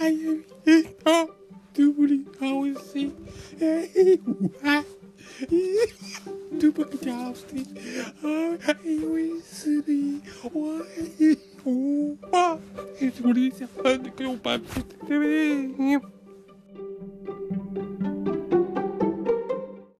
ai, ó, dubli, ausi, wa, dubli, ausi, ai, wisri, wa, wa, dubli, que o papo,